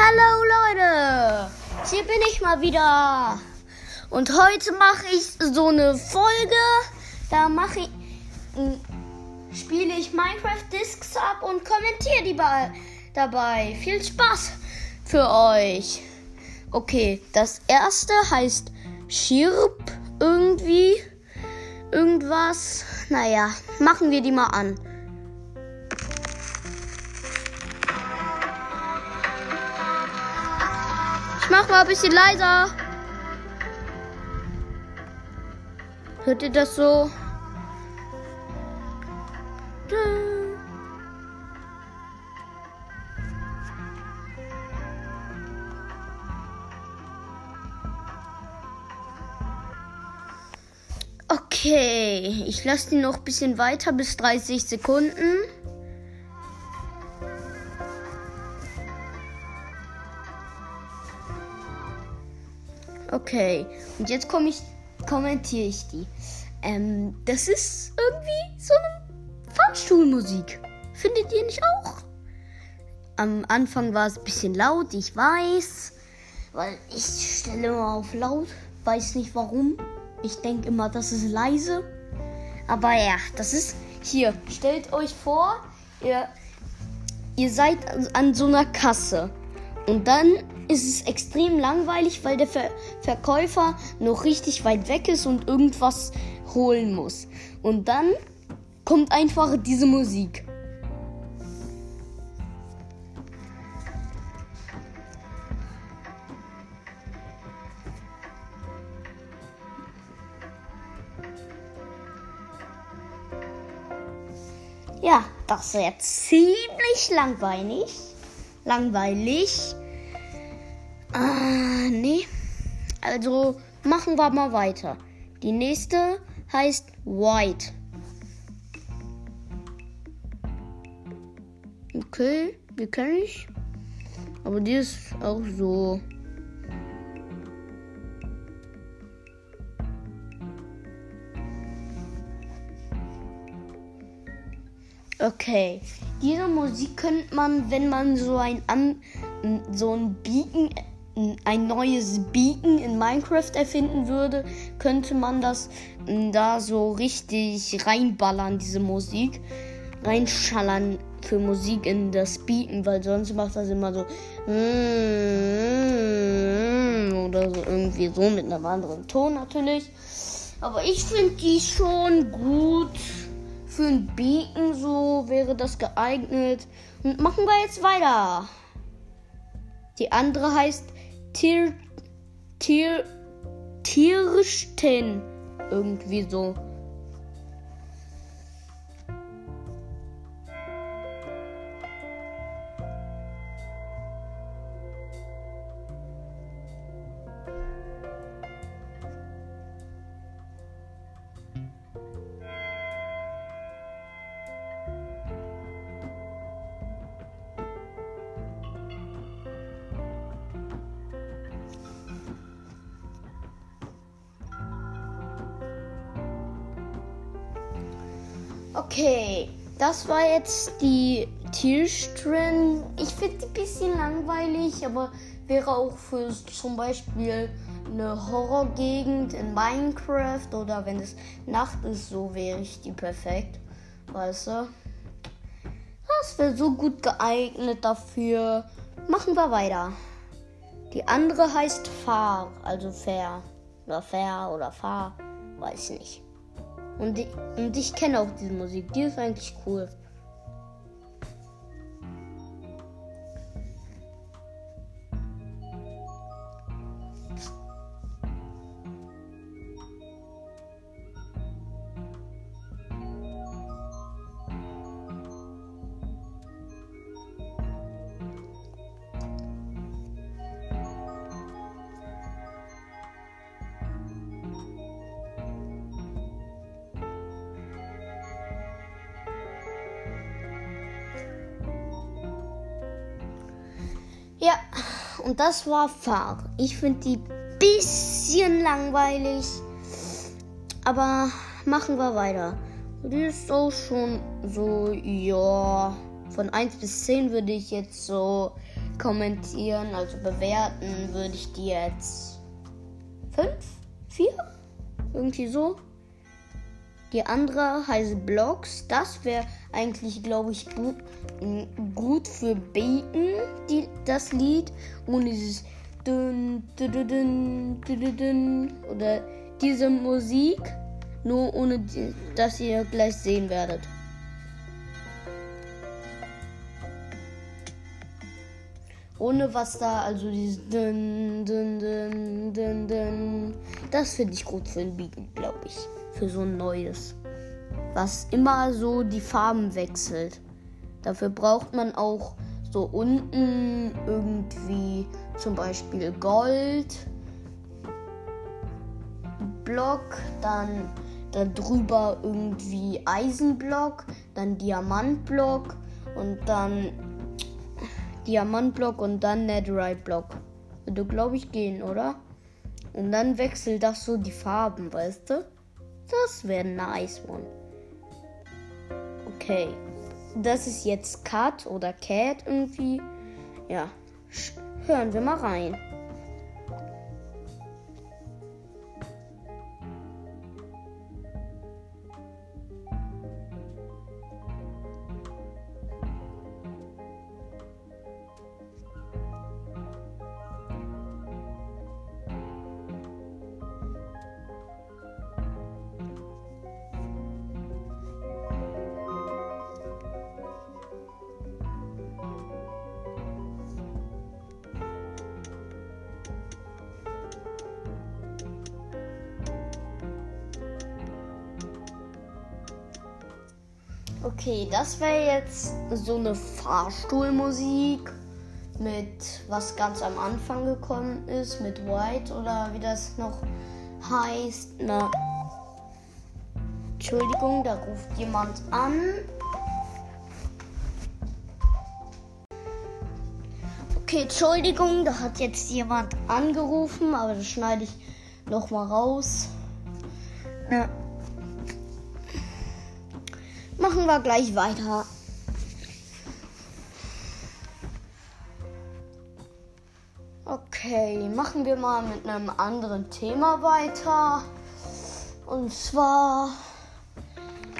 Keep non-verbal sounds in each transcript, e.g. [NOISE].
Hallo Leute, hier bin ich mal wieder. Und heute mache ich so eine Folge. Da mache ich, spiele ich Minecraft Discs ab und kommentiere die dabei. Viel Spaß für euch. Okay, das erste heißt Schirp irgendwie. Irgendwas. Naja, machen wir die mal an. Mach mal ein bisschen leiser. Hört ihr das so? Okay, ich lasse die noch ein bisschen weiter bis 30 Sekunden. Okay, und jetzt komme ich, kommentiere ich die. Ähm, das ist irgendwie so eine Fahrstuhlmusik. Findet ihr nicht auch? Am Anfang war es ein bisschen laut, ich weiß. Weil ich stelle immer auf laut. Weiß nicht warum. Ich denke immer, das ist leise. Aber ja, das ist hier. Stellt euch vor, ihr, ihr seid an so einer Kasse. Und dann ist es extrem langweilig, weil der Ver Verkäufer noch richtig weit weg ist und irgendwas holen muss. Und dann kommt einfach diese Musik. Ja, das jetzt ziemlich langweilig. Langweilig. Ah, nee. Also machen wir mal weiter. Die nächste heißt White. Okay, die kenne ich. Aber die ist auch so. Okay, diese Musik könnte man, wenn man so ein so ein Beacon ein neues Beacon in Minecraft erfinden würde, könnte man das da so richtig reinballern, diese Musik. Reinschallern für Musik in das Beacon, weil sonst macht das immer so oder so irgendwie so mit einem anderen Ton natürlich. Aber ich finde die schon gut. Für ein Beacon so wäre das geeignet. Und machen wir jetzt weiter. Die andere heißt Tier, Tier, Tiersten. Irgendwie so. War jetzt die Tierstrin. Ich finde die ein bisschen langweilig, aber wäre auch für zum Beispiel eine Horrorgegend in Minecraft oder wenn es Nacht ist, so wäre ich die perfekt. Weißt du? Das wäre so gut geeignet dafür. Machen wir weiter. Die andere heißt Fahr, also Fair. Oder Fair oder Fahr, weiß nicht. Und ich, und ich kenne auch diese Musik. Die ist eigentlich cool. Und das war Fahr. Ich finde die bisschen langweilig. Aber machen wir weiter. Die ist auch schon so, ja. Von 1 bis 10 würde ich jetzt so kommentieren, also bewerten, würde ich die jetzt 5, 4, irgendwie so. Die andere heißt Blogs. Das wäre eigentlich, glaube ich, gut, gut für Beten, die, das Lied. Ohne dieses dün, dün, dün, dün, dün, oder diese Musik. Nur ohne, dass ihr gleich sehen werdet. Ohne was da, also dieses dün, dün, dün, dün, dün. Das finde ich gut für ein Beat, glaube ich. Für so ein neues. Was immer so die Farben wechselt. Dafür braucht man auch so unten irgendwie zum Beispiel Gold. Block, dann darüber irgendwie Eisenblock, dann Diamantblock und dann Diamantblock und dann Netherite-Block. Würde, glaube ich, gehen, oder? Und dann wechselt das so die Farben, weißt du? Das wäre nice one. Okay. Das ist jetzt Cut oder Cat irgendwie. Ja. Hören wir mal rein. Das wäre jetzt so eine Fahrstuhlmusik mit was ganz am Anfang gekommen ist, mit White oder wie das noch heißt. Na, Entschuldigung, da ruft jemand an. Okay, Entschuldigung, da hat jetzt jemand angerufen, aber das schneide ich noch mal raus. Na, machen wir gleich weiter. Okay, machen wir mal mit einem anderen Thema weiter. Und zwar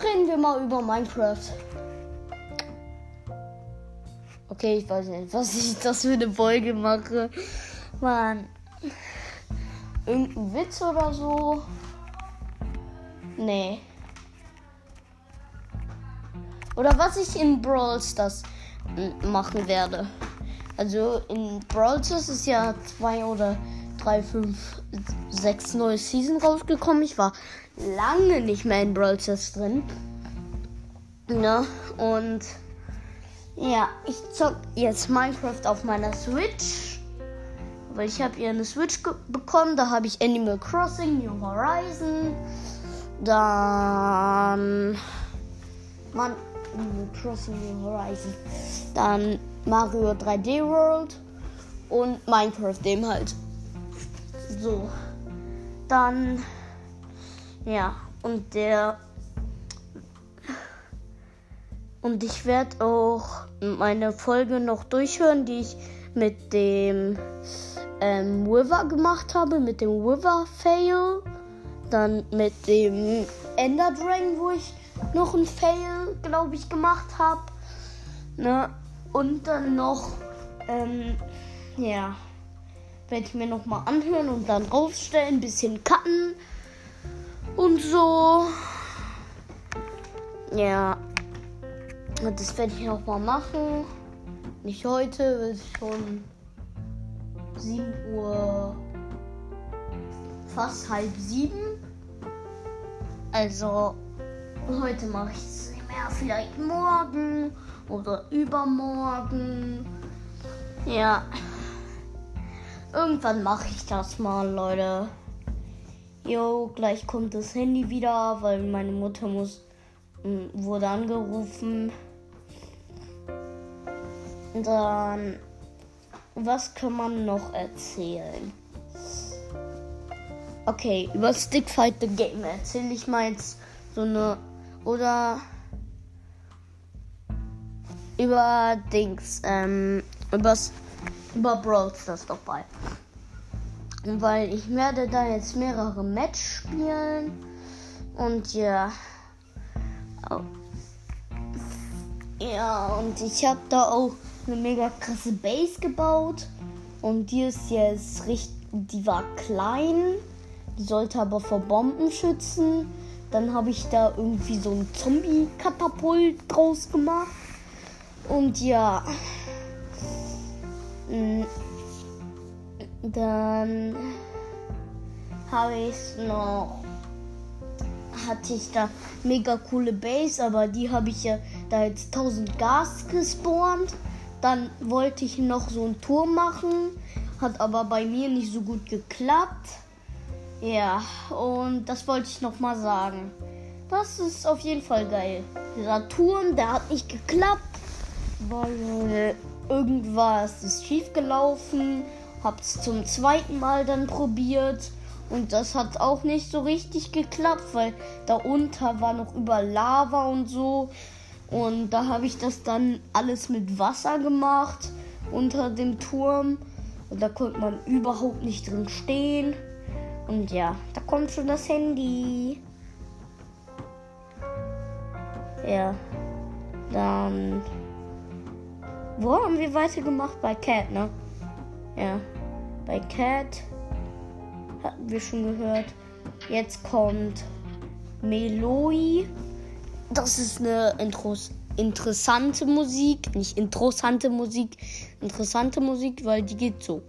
reden wir mal über Minecraft. Okay, ich weiß nicht, was ich [LAUGHS] das für eine Folge mache. Mann. Irgendein Witz oder so? Nee. Oder was ich in Brawl Stars machen werde. Also in Brawl Stars ist ja zwei oder drei, fünf, sechs neue Season rausgekommen. Ich war lange nicht mehr in Brawl Stars drin. Ne? Und ja, ich zock jetzt Minecraft auf meiner Switch. Weil ich habe ihr eine Switch bekommen. Da habe ich Animal Crossing, New Horizon. Dann. Man, Animal Crossing New Horizon. Dann Mario 3D World und Minecraft dem halt. So. Dann ja, und der und ich werde auch meine Folge noch durchhören, die ich mit dem ähm, Wither gemacht habe, mit dem Wither Fail. Dann mit dem Ender Dragon, wo ich noch ein Fail, glaube ich, gemacht habe. Ne? Und dann noch, ähm, ja, werde ich mir noch mal anhören und dann rausstellen, ein bisschen cutten und so. Ja, das werde ich noch mal machen. Nicht heute, es ist schon 7 Uhr, fast halb sieben. Also Heute mache ich es nicht mehr. Vielleicht morgen oder übermorgen. Ja. Irgendwann mache ich das mal, Leute. Jo, gleich kommt das Handy wieder, weil meine Mutter muss hm, wurde angerufen. Dann was kann man noch erzählen? Okay, über Stickfight the Game erzähle ich mal jetzt so eine oder über Dings, ähm, übers über Brawl Stars dabei. Weil ich werde da jetzt mehrere Match spielen. Und ja. Oh. Ja, und ich habe da auch eine mega krasse Base gebaut. Und die ist jetzt richtig. Die war klein. Die sollte aber vor Bomben schützen. Dann habe ich da irgendwie so ein Zombie-Katapult draus gemacht. Und ja. Mm. Dann habe ich noch. Hatte ich da mega coole Base, aber die habe ich ja da jetzt 1000 Gas gespawnt. Dann wollte ich noch so einen Turm machen, hat aber bei mir nicht so gut geklappt. Ja, und das wollte ich noch mal sagen. Das ist auf jeden Fall geil. Dieser Turm, der hat nicht geklappt, weil irgendwas ist schief gelaufen. Hab's zum zweiten Mal dann probiert und das hat auch nicht so richtig geklappt, weil da unter war noch über Lava und so. Und da habe ich das dann alles mit Wasser gemacht unter dem Turm. Und da konnte man überhaupt nicht drin stehen. Und ja, da kommt schon das Handy. Ja, dann. Wo haben wir weitergemacht? Bei Cat, ne? Ja, bei Cat hatten wir schon gehört. Jetzt kommt Meloi. Das ist eine Intros interessante Musik. Nicht interessante Musik. Interessante Musik, weil die geht so.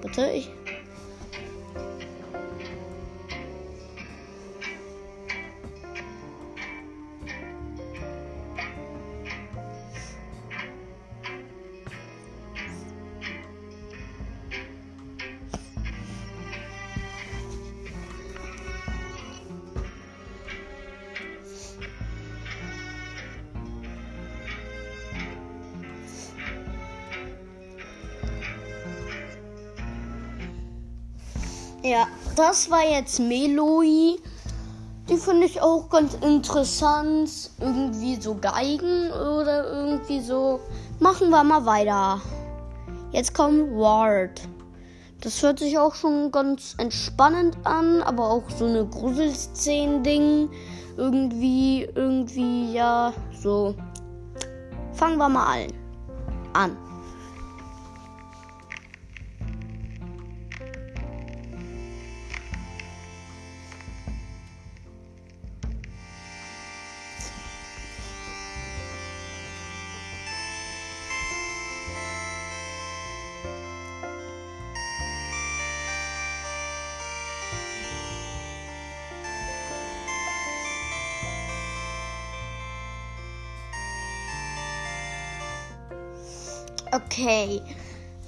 Bitte, ich das war jetzt Meloi. Die finde ich auch ganz interessant. Irgendwie so Geigen oder irgendwie so. Machen wir mal weiter. Jetzt kommt Ward. Das hört sich auch schon ganz entspannend an, aber auch so eine Gruselszenen-Ding. Irgendwie, irgendwie, ja, so. Fangen wir mal an. Okay.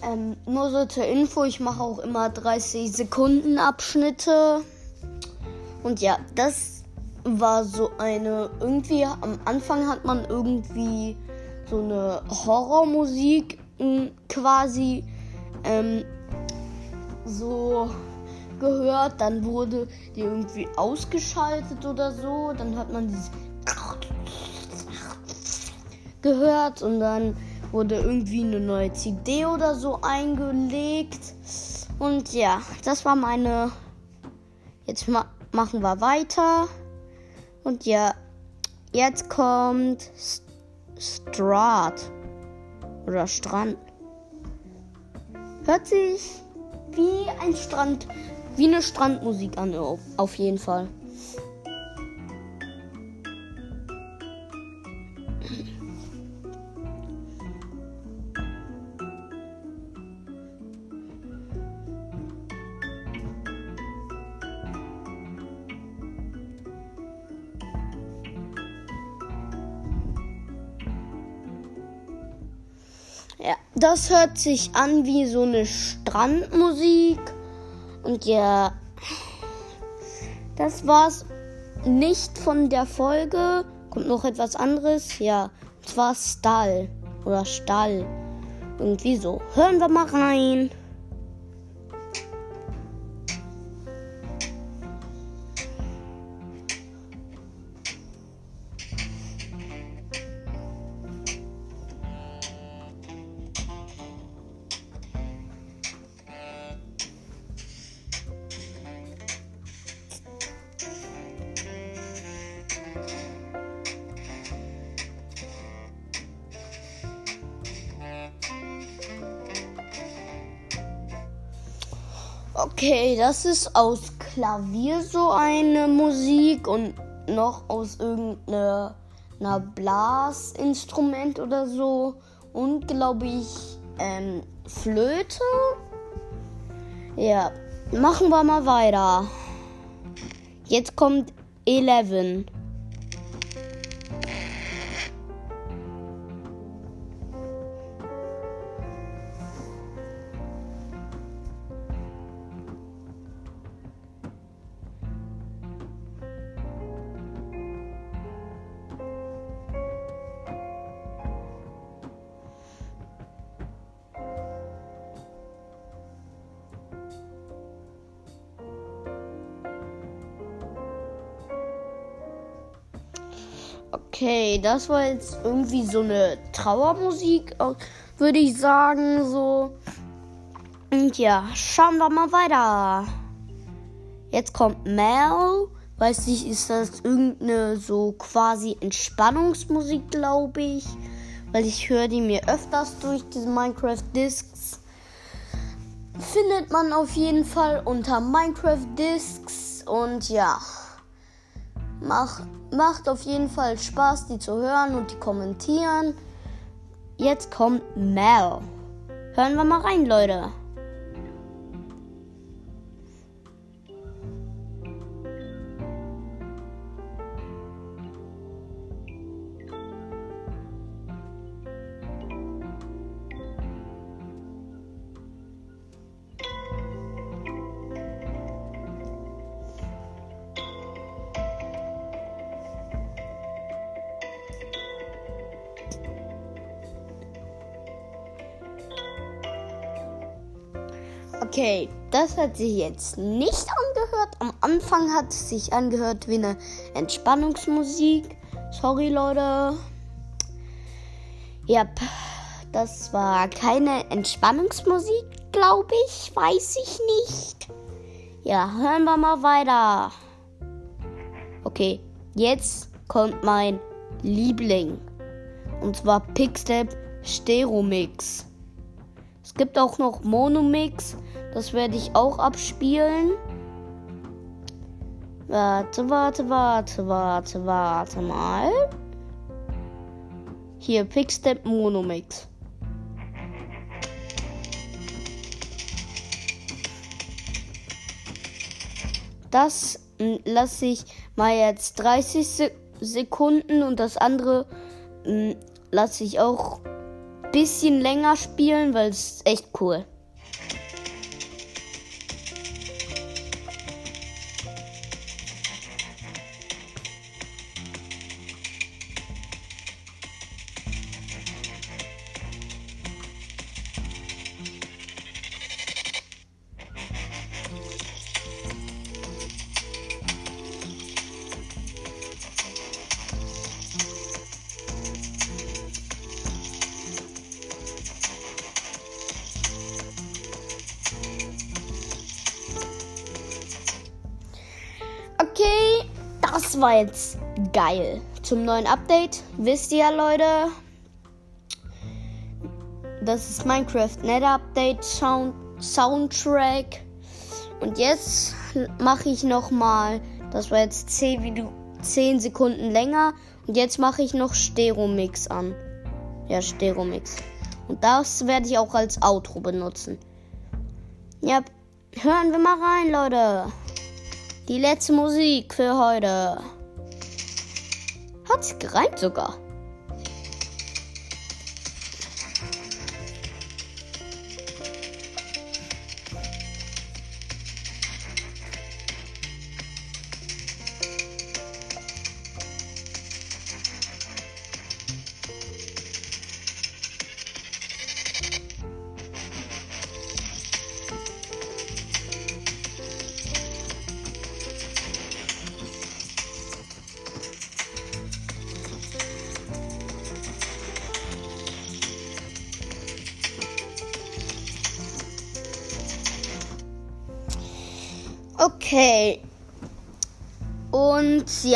Ähm, nur so zur Info, ich mache auch immer 30 Sekunden Abschnitte. Und ja, das war so eine, irgendwie am Anfang hat man irgendwie so eine Horrormusik hm, quasi ähm, so gehört. Dann wurde die irgendwie ausgeschaltet oder so. Dann hat man dieses gehört und dann wurde irgendwie eine neue CD oder so eingelegt. Und ja, das war meine. Jetzt ma machen wir weiter. Und ja, jetzt kommt Strat oder Strand. Hört sich wie ein Strand, wie eine Strandmusik an, auf jeden Fall. Das hört sich an wie so eine Strandmusik. Und ja, das war's nicht von der Folge. Kommt noch etwas anderes. Ja, und zwar Stall oder Stall. Irgendwie so. Hören wir mal rein. Das ist aus Klavier so eine Musik und noch aus irgendeiner Blasinstrument oder so. Und glaube ich, ähm, Flöte. Ja, machen wir mal weiter. Jetzt kommt 11. Okay, das war jetzt irgendwie so eine Trauermusik, würde ich sagen, so. Und ja, schauen wir mal weiter. Jetzt kommt Mel. Weiß nicht, ist das irgendeine so quasi Entspannungsmusik, glaube ich. Weil ich höre die mir öfters durch diese Minecraft Discs. Findet man auf jeden Fall unter Minecraft Discs. Und ja. Mach, macht auf jeden Fall Spaß, die zu hören und die kommentieren. Jetzt kommt Mel. Hören wir mal rein, Leute. Okay, das hat sich jetzt nicht angehört. Am Anfang hat es sich angehört wie eine Entspannungsmusik. Sorry, Leute. Ja, das war keine Entspannungsmusik, glaube ich. Weiß ich nicht. Ja, hören wir mal weiter. Okay, jetzt kommt mein Liebling. Und zwar Pickstep Steromix. Es gibt auch noch Monomix. Das werde ich auch abspielen. Warte, warte, warte, warte, warte mal. Hier, Pickstep Monomix. Das lasse ich mal jetzt 30 Sekunden und das andere lasse ich auch bisschen länger spielen, weil es echt cool. War jetzt geil. Zum neuen Update wisst ihr Leute, das ist Minecraft Net Update Sound Soundtrack. Und jetzt mache ich noch mal, das war jetzt 10, 10 Sekunden länger. Und jetzt mache ich noch Steromix an. Ja, Steromix. Und das werde ich auch als Outro benutzen. Ja, hören wir mal rein, Leute. Die letzte Musik für heute. Hat sich gereimt sogar.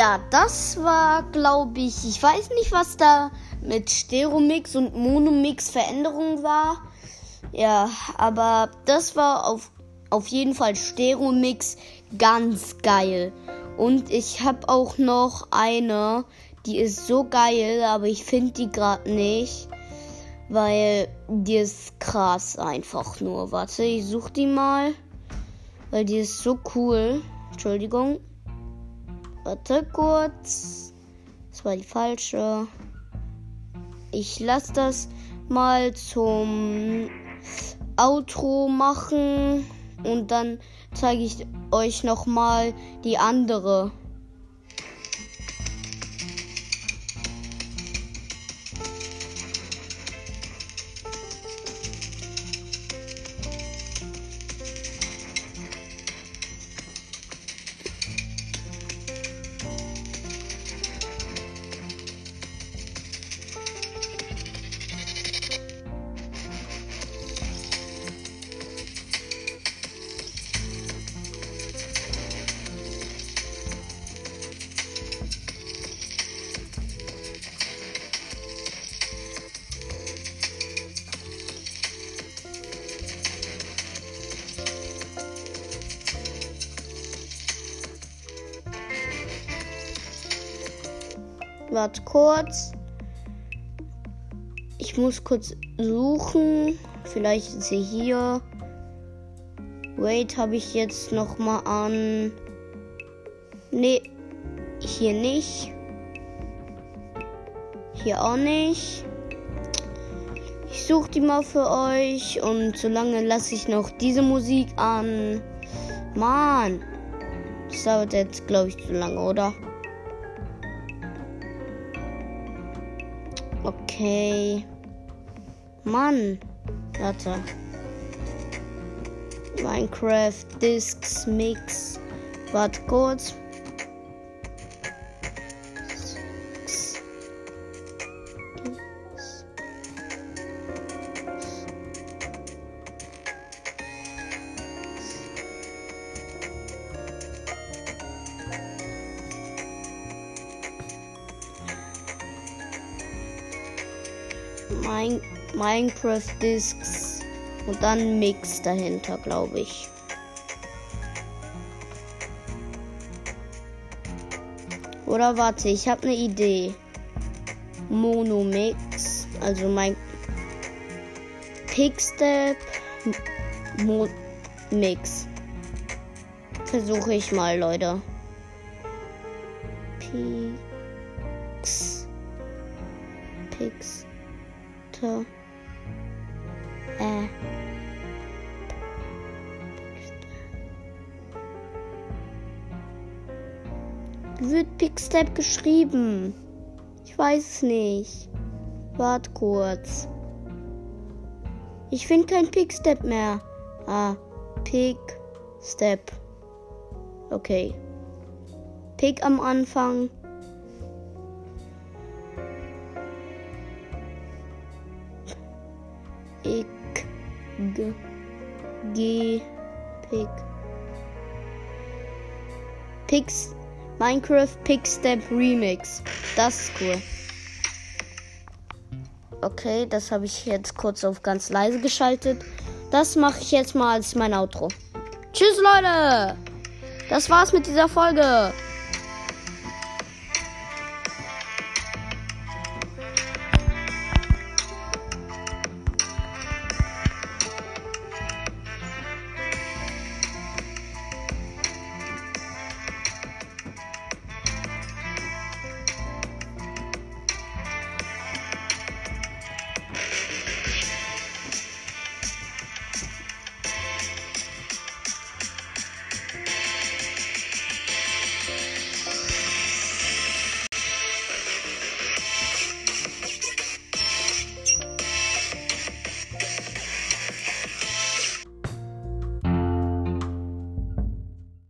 Ja, das war, glaube ich, ich weiß nicht, was da mit Steromix und Monomix Veränderung war. Ja, aber das war auf, auf jeden Fall Stereo-Mix, ganz geil. Und ich habe auch noch eine, die ist so geil, aber ich finde die gerade nicht, weil die ist krass einfach nur. Warte, ich suche die mal, weil die ist so cool. Entschuldigung. Warte kurz. Das war die falsche. Ich lasse das mal zum Outro machen und dann zeige ich euch noch mal die andere. Warte kurz. Ich muss kurz suchen. Vielleicht ist sie hier. Wait, habe ich jetzt noch mal an. Nee, hier nicht. Hier auch nicht. Ich suche die mal für euch und solange lasse ich noch diese Musik an. Mann, das dauert jetzt, glaube ich, zu lange, oder? Okay. Mann. Warte. Minecraft Discs Mix. Warte kurz. Min Minecraft Discs und dann Mix dahinter, glaube ich. Oder warte, ich habe eine Idee. Mono Mix, also mein Pickstep Mo Mix. Versuche ich mal, Leute. Pix. Wird Pickstep geschrieben? Ich weiß es nicht. Wart kurz. Ich finde kein Pickstep mehr. Ah, Pickstep. Okay. Pick am Anfang. G, G, Pick. Pix, Minecraft Pickstep Remix. Das ist cool. Okay, das habe ich jetzt kurz auf ganz leise geschaltet. Das mache ich jetzt mal als mein Outro. Tschüss, Leute! Das war's mit dieser Folge.